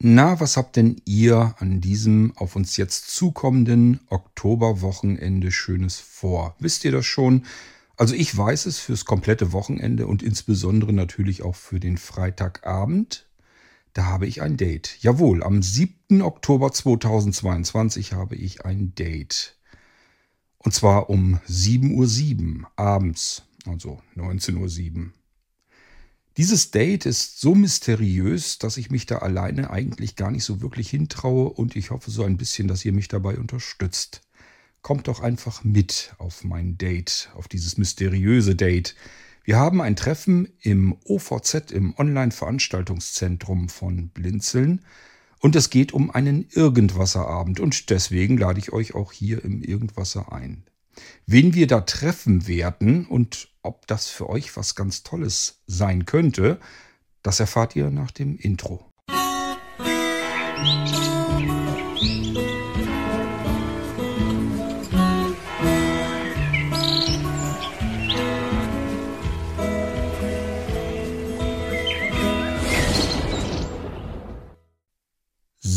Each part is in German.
Na, was habt denn ihr an diesem auf uns jetzt zukommenden Oktoberwochenende Schönes vor? Wisst ihr das schon? Also ich weiß es fürs komplette Wochenende und insbesondere natürlich auch für den Freitagabend. Da habe ich ein Date. Jawohl, am 7. Oktober 2022 habe ich ein Date. Und zwar um 7.07 Uhr abends, also 19.07 Uhr. Dieses Date ist so mysteriös, dass ich mich da alleine eigentlich gar nicht so wirklich hintraue und ich hoffe so ein bisschen, dass ihr mich dabei unterstützt. Kommt doch einfach mit auf mein Date, auf dieses mysteriöse Date. Wir haben ein Treffen im OVZ, im Online-Veranstaltungszentrum von Blinzeln. Und es geht um einen Irgendwasserabend und deswegen lade ich euch auch hier im Irgendwasser ein. Wen wir da treffen werden und ob das für euch was ganz Tolles sein könnte, das erfahrt ihr nach dem Intro.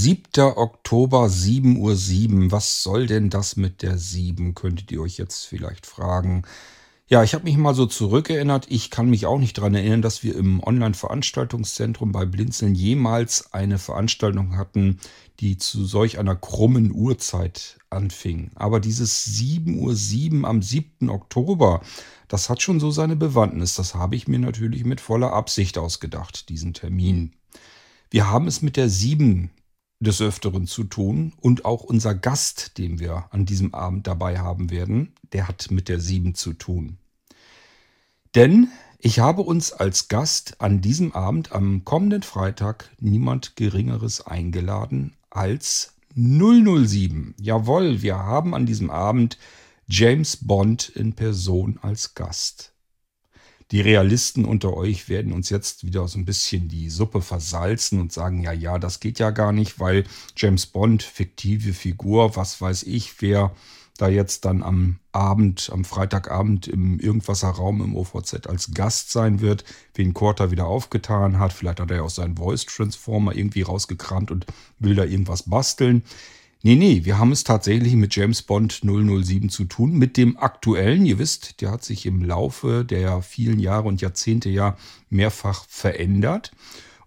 7. Oktober, 7.07 Uhr. 7. Was soll denn das mit der 7? Könntet ihr euch jetzt vielleicht fragen. Ja, ich habe mich mal so zurückerinnert. Ich kann mich auch nicht daran erinnern, dass wir im Online-Veranstaltungszentrum bei Blinzeln jemals eine Veranstaltung hatten, die zu solch einer krummen Uhrzeit anfing. Aber dieses 7.07 Uhr am 7. Oktober, das hat schon so seine Bewandtnis. Das habe ich mir natürlich mit voller Absicht ausgedacht, diesen Termin. Wir haben es mit der 7 des Öfteren zu tun. Und auch unser Gast, den wir an diesem Abend dabei haben werden, der hat mit der 7 zu tun. Denn ich habe uns als Gast an diesem Abend am kommenden Freitag niemand Geringeres eingeladen als 007. Jawohl, wir haben an diesem Abend James Bond in Person als Gast. Die Realisten unter euch werden uns jetzt wieder so ein bisschen die Suppe versalzen und sagen, ja, ja, das geht ja gar nicht, weil James Bond, fiktive Figur, was weiß ich, wer da jetzt dann am Abend, am Freitagabend im Irgendwasser Raum im OVZ als Gast sein wird, wen Korter wieder aufgetan hat. Vielleicht hat er ja auch seinen Voice Transformer irgendwie rausgekramt und will da irgendwas basteln. Nee, nee, wir haben es tatsächlich mit James Bond 007 zu tun, mit dem aktuellen. Ihr wisst, der hat sich im Laufe der vielen Jahre und Jahrzehnte ja mehrfach verändert.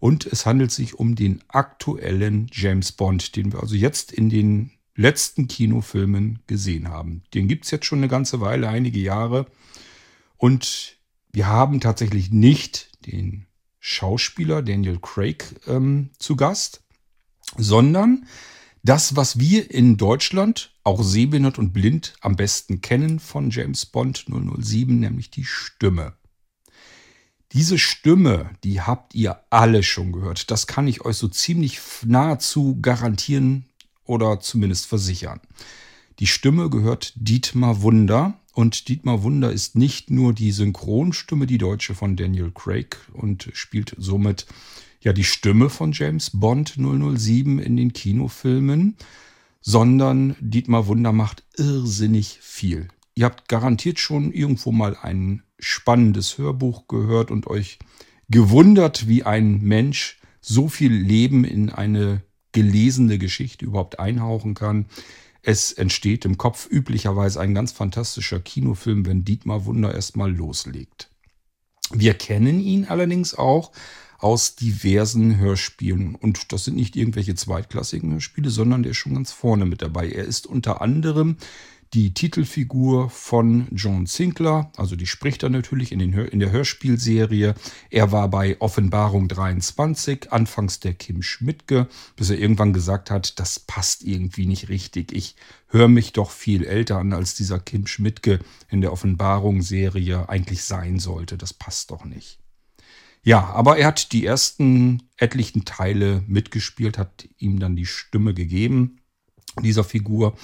Und es handelt sich um den aktuellen James Bond, den wir also jetzt in den letzten Kinofilmen gesehen haben. Den gibt es jetzt schon eine ganze Weile, einige Jahre. Und wir haben tatsächlich nicht den Schauspieler Daniel Craig ähm, zu Gast, sondern das, was wir in Deutschland, auch sehbehindert und blind, am besten kennen von James Bond 007, nämlich die Stimme. Diese Stimme, die habt ihr alle schon gehört. Das kann ich euch so ziemlich nahezu garantieren oder zumindest versichern. Die Stimme gehört Dietmar Wunder und Dietmar Wunder ist nicht nur die Synchronstimme, die deutsche von Daniel Craig und spielt somit ja die Stimme von James Bond 007 in den Kinofilmen, sondern Dietmar Wunder macht irrsinnig viel. Ihr habt garantiert schon irgendwo mal ein spannendes Hörbuch gehört und euch gewundert, wie ein Mensch so viel Leben in eine gelesene Geschichte überhaupt einhauchen kann. Es entsteht im Kopf üblicherweise ein ganz fantastischer Kinofilm, wenn Dietmar Wunder erstmal loslegt. Wir kennen ihn allerdings auch aus diversen Hörspielen. Und das sind nicht irgendwelche zweitklassigen Hörspiele, sondern der ist schon ganz vorne mit dabei. Er ist unter anderem die Titelfigur von John Sinclair, also die spricht er natürlich in, den in der Hörspielserie. Er war bei Offenbarung 23, anfangs der Kim Schmidtke, bis er irgendwann gesagt hat, das passt irgendwie nicht richtig. Ich höre mich doch viel älter an, als dieser Kim Schmidtke in der Offenbarung-Serie eigentlich sein sollte. Das passt doch nicht. Ja, aber er hat die ersten etlichen Teile mitgespielt, hat ihm dann die Stimme gegeben, dieser Figur.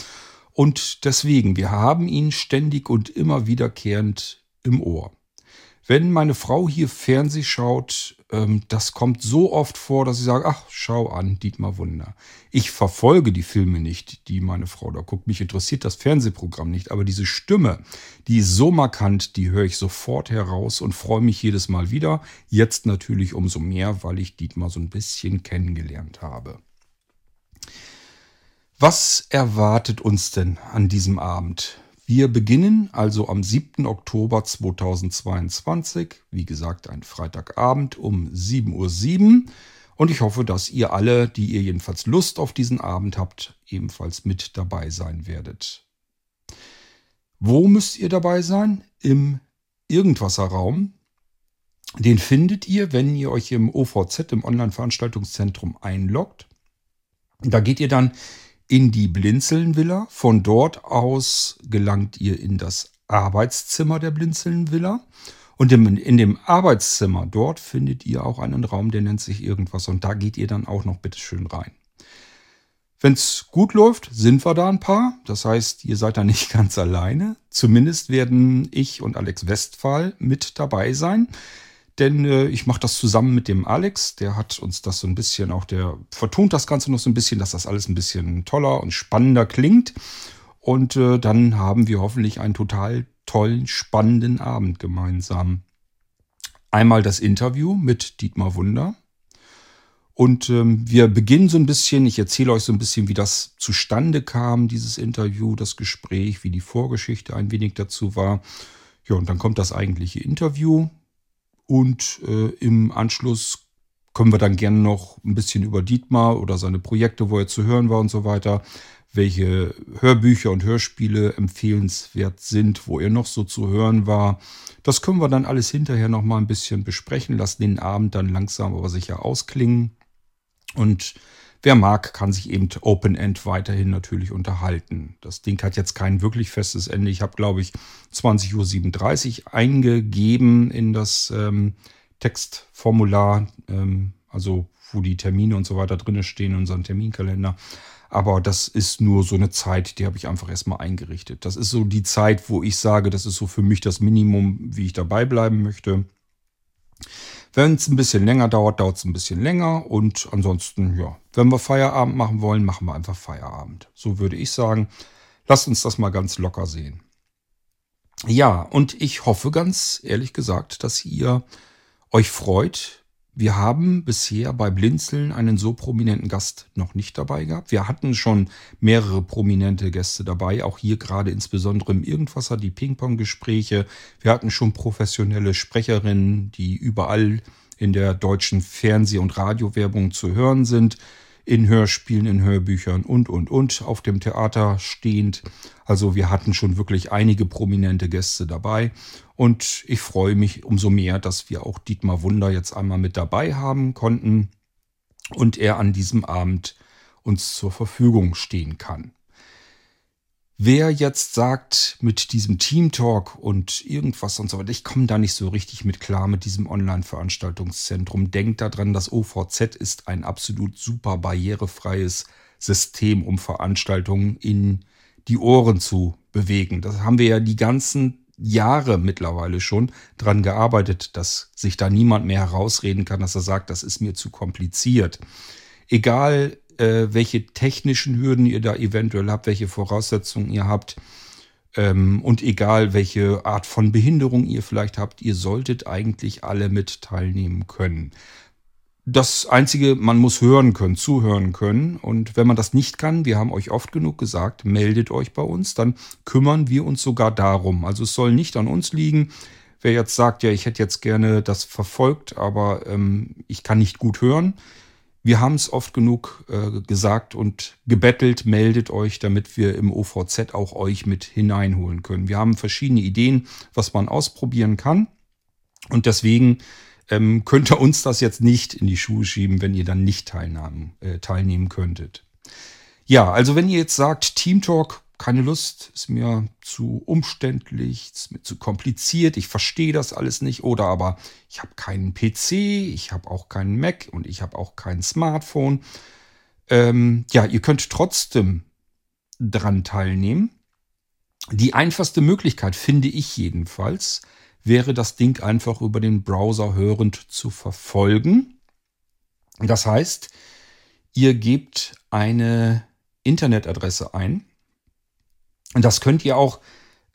Und deswegen, wir haben ihn ständig und immer wiederkehrend im Ohr. Wenn meine Frau hier Fernseh schaut, ähm, das kommt so oft vor, dass ich sage, ach, schau an, Dietmar Wunder. Ich verfolge die Filme nicht, die meine Frau da guckt. Mich interessiert das Fernsehprogramm nicht. Aber diese Stimme, die ist so markant, die höre ich sofort heraus und freue mich jedes Mal wieder. Jetzt natürlich umso mehr, weil ich Dietmar so ein bisschen kennengelernt habe. Was erwartet uns denn an diesem Abend? Wir beginnen also am 7. Oktober 2022, wie gesagt ein Freitagabend um 7.07 Uhr. Und ich hoffe, dass ihr alle, die ihr jedenfalls Lust auf diesen Abend habt, ebenfalls mit dabei sein werdet. Wo müsst ihr dabei sein? Im Irgendwasserraum. Den findet ihr, wenn ihr euch im OVZ, im Online-Veranstaltungszentrum, einloggt. Da geht ihr dann in die Blinzeln-Villa. Von dort aus gelangt ihr in das Arbeitszimmer der Blinzeln-Villa. Und in dem Arbeitszimmer dort findet ihr auch einen Raum, der nennt sich irgendwas. Und da geht ihr dann auch noch bitteschön rein. Wenn es gut läuft, sind wir da ein paar. Das heißt, ihr seid da nicht ganz alleine. Zumindest werden ich und Alex Westphal mit dabei sein denn äh, ich mache das zusammen mit dem Alex. Der hat uns das so ein bisschen auch, der vertont das Ganze noch so ein bisschen, dass das alles ein bisschen toller und spannender klingt. Und äh, dann haben wir hoffentlich einen total tollen, spannenden Abend gemeinsam. Einmal das Interview mit Dietmar Wunder. Und ähm, wir beginnen so ein bisschen, ich erzähle euch so ein bisschen, wie das zustande kam, dieses Interview, das Gespräch, wie die Vorgeschichte ein wenig dazu war. Ja, und dann kommt das eigentliche Interview. Und äh, im Anschluss können wir dann gerne noch ein bisschen über Dietmar oder seine Projekte, wo er zu hören war und so weiter, welche Hörbücher und Hörspiele empfehlenswert sind, wo er noch so zu hören war. Das können wir dann alles hinterher noch mal ein bisschen besprechen, lassen den Abend dann langsam aber sicher ausklingen. Und Wer mag, kann sich eben Open End weiterhin natürlich unterhalten. Das Ding hat jetzt kein wirklich festes Ende. Ich habe, glaube ich, 20.37 Uhr eingegeben in das ähm, Textformular, ähm, also wo die Termine und so weiter drin stehen in unserem Terminkalender. Aber das ist nur so eine Zeit, die habe ich einfach erstmal eingerichtet. Das ist so die Zeit, wo ich sage, das ist so für mich das Minimum, wie ich dabei bleiben möchte. Wenn es ein bisschen länger dauert, dauert es ein bisschen länger. Und ansonsten, ja, wenn wir Feierabend machen wollen, machen wir einfach Feierabend. So würde ich sagen. Lasst uns das mal ganz locker sehen. Ja, und ich hoffe ganz ehrlich gesagt, dass ihr euch freut, wir haben bisher bei Blinzeln einen so prominenten Gast noch nicht dabei gehabt. Wir hatten schon mehrere prominente Gäste dabei, auch hier gerade insbesondere im Irgendwasser die Ping-Pong-Gespräche. Wir hatten schon professionelle Sprecherinnen, die überall in der deutschen Fernseh- und Radiowerbung zu hören sind in Hörspielen, in Hörbüchern und, und, und, auf dem Theater stehend. Also wir hatten schon wirklich einige prominente Gäste dabei. Und ich freue mich umso mehr, dass wir auch Dietmar Wunder jetzt einmal mit dabei haben konnten und er an diesem Abend uns zur Verfügung stehen kann. Wer jetzt sagt, mit diesem Team Talk und irgendwas und so weiter, ich komme da nicht so richtig mit klar mit diesem Online-Veranstaltungszentrum. Denkt daran, das OVZ ist ein absolut super barrierefreies System, um Veranstaltungen in die Ohren zu bewegen. Das haben wir ja die ganzen Jahre mittlerweile schon dran gearbeitet, dass sich da niemand mehr herausreden kann, dass er sagt, das ist mir zu kompliziert. Egal äh, welche technischen Hürden ihr da eventuell habt, welche Voraussetzungen ihr habt. Ähm, und egal welche Art von Behinderung ihr vielleicht habt, ihr solltet eigentlich alle mit teilnehmen können. Das Einzige, man muss hören können, zuhören können. Und wenn man das nicht kann, wir haben euch oft genug gesagt, meldet euch bei uns, dann kümmern wir uns sogar darum. Also es soll nicht an uns liegen. Wer jetzt sagt, ja, ich hätte jetzt gerne das verfolgt, aber ähm, ich kann nicht gut hören, wir haben es oft genug äh, gesagt und gebettelt, meldet euch, damit wir im OVZ auch euch mit hineinholen können. Wir haben verschiedene Ideen, was man ausprobieren kann. Und deswegen ähm, könnt ihr uns das jetzt nicht in die Schuhe schieben, wenn ihr dann nicht teilnahmen, äh, teilnehmen könntet. Ja, also wenn ihr jetzt sagt, Team Talk keine Lust, ist mir zu umständlich, ist mir zu kompliziert, ich verstehe das alles nicht oder aber ich habe keinen PC, ich habe auch keinen Mac und ich habe auch kein Smartphone. Ähm, ja, ihr könnt trotzdem dran teilnehmen. Die einfachste Möglichkeit finde ich jedenfalls wäre das Ding einfach über den Browser hörend zu verfolgen. Das heißt, ihr gebt eine Internetadresse ein. Und das könnt ihr auch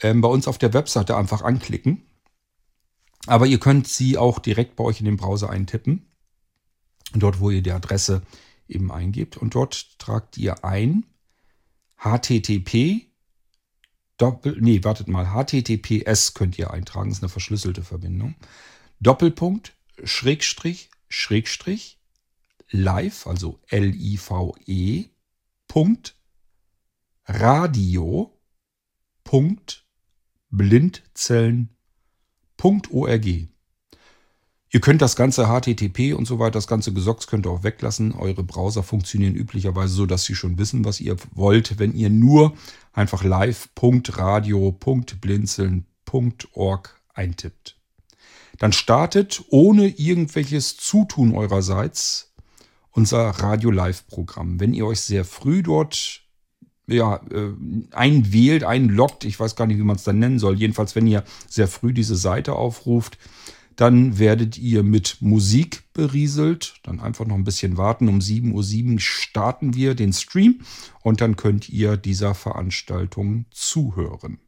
ähm, bei uns auf der Webseite einfach anklicken. Aber ihr könnt sie auch direkt bei euch in den Browser eintippen. Dort, wo ihr die Adresse eben eingebt. Und dort tragt ihr ein http Doppel, nee, wartet mal, https könnt ihr eintragen, ist eine verschlüsselte Verbindung. Doppelpunkt, Schrägstrich, Schrägstrich, live, also L-I-V-E, Punkt, Radio, Punkt, Blindzellen, Punkt, ORG. Ihr könnt das ganze HTTP und so weiter, das ganze Gesocks könnt ihr auch weglassen. Eure Browser funktionieren üblicherweise so, dass sie schon wissen, was ihr wollt. Wenn ihr nur einfach live.radio.blinzeln.org eintippt. Dann startet ohne irgendwelches Zutun eurerseits unser Radio Live Programm. Wenn ihr euch sehr früh dort ja, äh, einwählt, einloggt, ich weiß gar nicht, wie man es dann nennen soll, jedenfalls wenn ihr sehr früh diese Seite aufruft, dann werdet ihr mit Musik berieselt. Dann einfach noch ein bisschen warten. Um 7.07 Uhr starten wir den Stream und dann könnt ihr dieser Veranstaltung zuhören.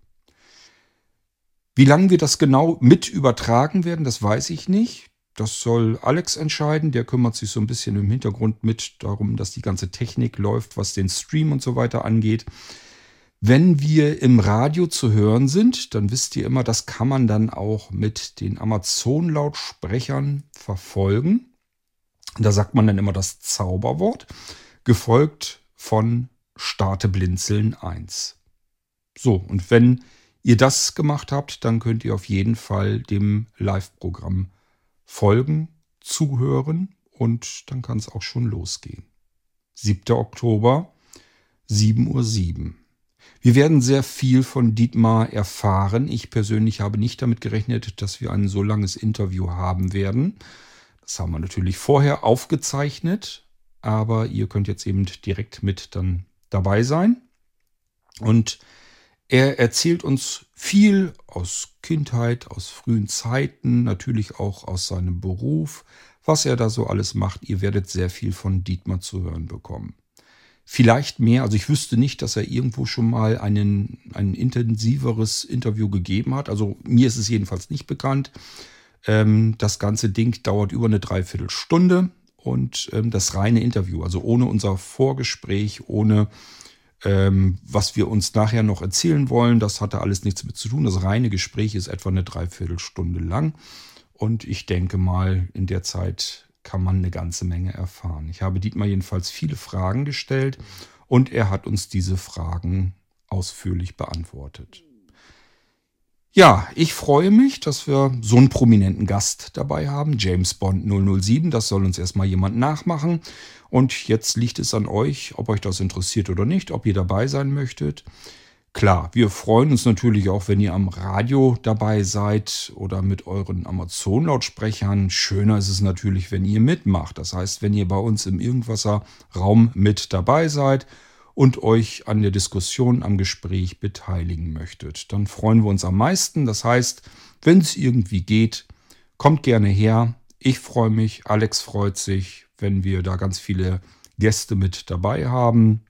Wie lange wir das genau mit übertragen werden, das weiß ich nicht. Das soll Alex entscheiden. Der kümmert sich so ein bisschen im Hintergrund mit darum, dass die ganze Technik läuft, was den Stream und so weiter angeht. Wenn wir im Radio zu hören sind, dann wisst ihr immer, das kann man dann auch mit den Amazon-Lautsprechern verfolgen. Da sagt man dann immer das Zauberwort, gefolgt von Starte Blinzeln 1. So, und wenn ihr das gemacht habt, dann könnt ihr auf jeden Fall dem Live-Programm folgen, zuhören und dann kann es auch schon losgehen. 7. Oktober, 7.07 Uhr. Wir werden sehr viel von Dietmar erfahren. Ich persönlich habe nicht damit gerechnet, dass wir ein so langes Interview haben werden. Das haben wir natürlich vorher aufgezeichnet, aber ihr könnt jetzt eben direkt mit dann dabei sein. Und er erzählt uns viel aus Kindheit, aus frühen Zeiten, natürlich auch aus seinem Beruf, was er da so alles macht. Ihr werdet sehr viel von Dietmar zu hören bekommen. Vielleicht mehr, also ich wüsste nicht, dass er irgendwo schon mal einen, ein intensiveres Interview gegeben hat. Also mir ist es jedenfalls nicht bekannt. Ähm, das ganze Ding dauert über eine Dreiviertelstunde und ähm, das reine Interview, also ohne unser Vorgespräch, ohne ähm, was wir uns nachher noch erzählen wollen, das hatte alles nichts mit zu tun. Das reine Gespräch ist etwa eine Dreiviertelstunde lang. Und ich denke mal, in der Zeit kann man eine ganze Menge erfahren. Ich habe Dietmar jedenfalls viele Fragen gestellt und er hat uns diese Fragen ausführlich beantwortet. Ja, ich freue mich, dass wir so einen prominenten Gast dabei haben. James Bond 007, das soll uns erstmal jemand nachmachen. Und jetzt liegt es an euch, ob euch das interessiert oder nicht, ob ihr dabei sein möchtet. Klar, wir freuen uns natürlich auch, wenn ihr am Radio dabei seid oder mit euren Amazon-Lautsprechern. Schöner ist es natürlich, wenn ihr mitmacht. Das heißt, wenn ihr bei uns im Irgendwasser-Raum mit dabei seid und euch an der Diskussion, am Gespräch beteiligen möchtet. Dann freuen wir uns am meisten. Das heißt, wenn es irgendwie geht, kommt gerne her. Ich freue mich, Alex freut sich, wenn wir da ganz viele Gäste mit dabei haben.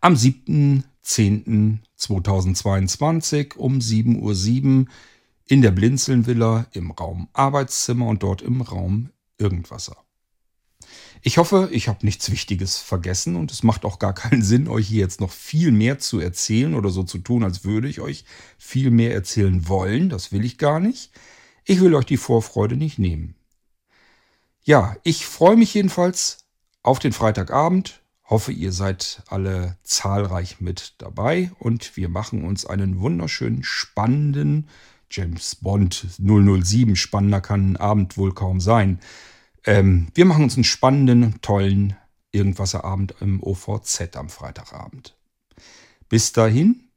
Am 7.10.2022 um 7.07 Uhr in der Blinzeln-Villa im Raum Arbeitszimmer und dort im Raum Irgendwasser. Ich hoffe, ich habe nichts Wichtiges vergessen und es macht auch gar keinen Sinn, euch hier jetzt noch viel mehr zu erzählen oder so zu tun, als würde ich euch viel mehr erzählen wollen. Das will ich gar nicht. Ich will euch die Vorfreude nicht nehmen. Ja, ich freue mich jedenfalls auf den Freitagabend. Hoffe, ihr seid alle zahlreich mit dabei und wir machen uns einen wunderschönen, spannenden James Bond 007. Spannender kann ein Abend wohl kaum sein. Ähm, wir machen uns einen spannenden, tollen Irgendwasserabend im OVZ am Freitagabend. Bis dahin,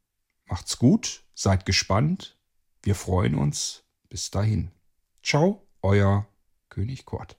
macht's gut, seid gespannt. Wir freuen uns. Bis dahin. Ciao, euer König Kurt.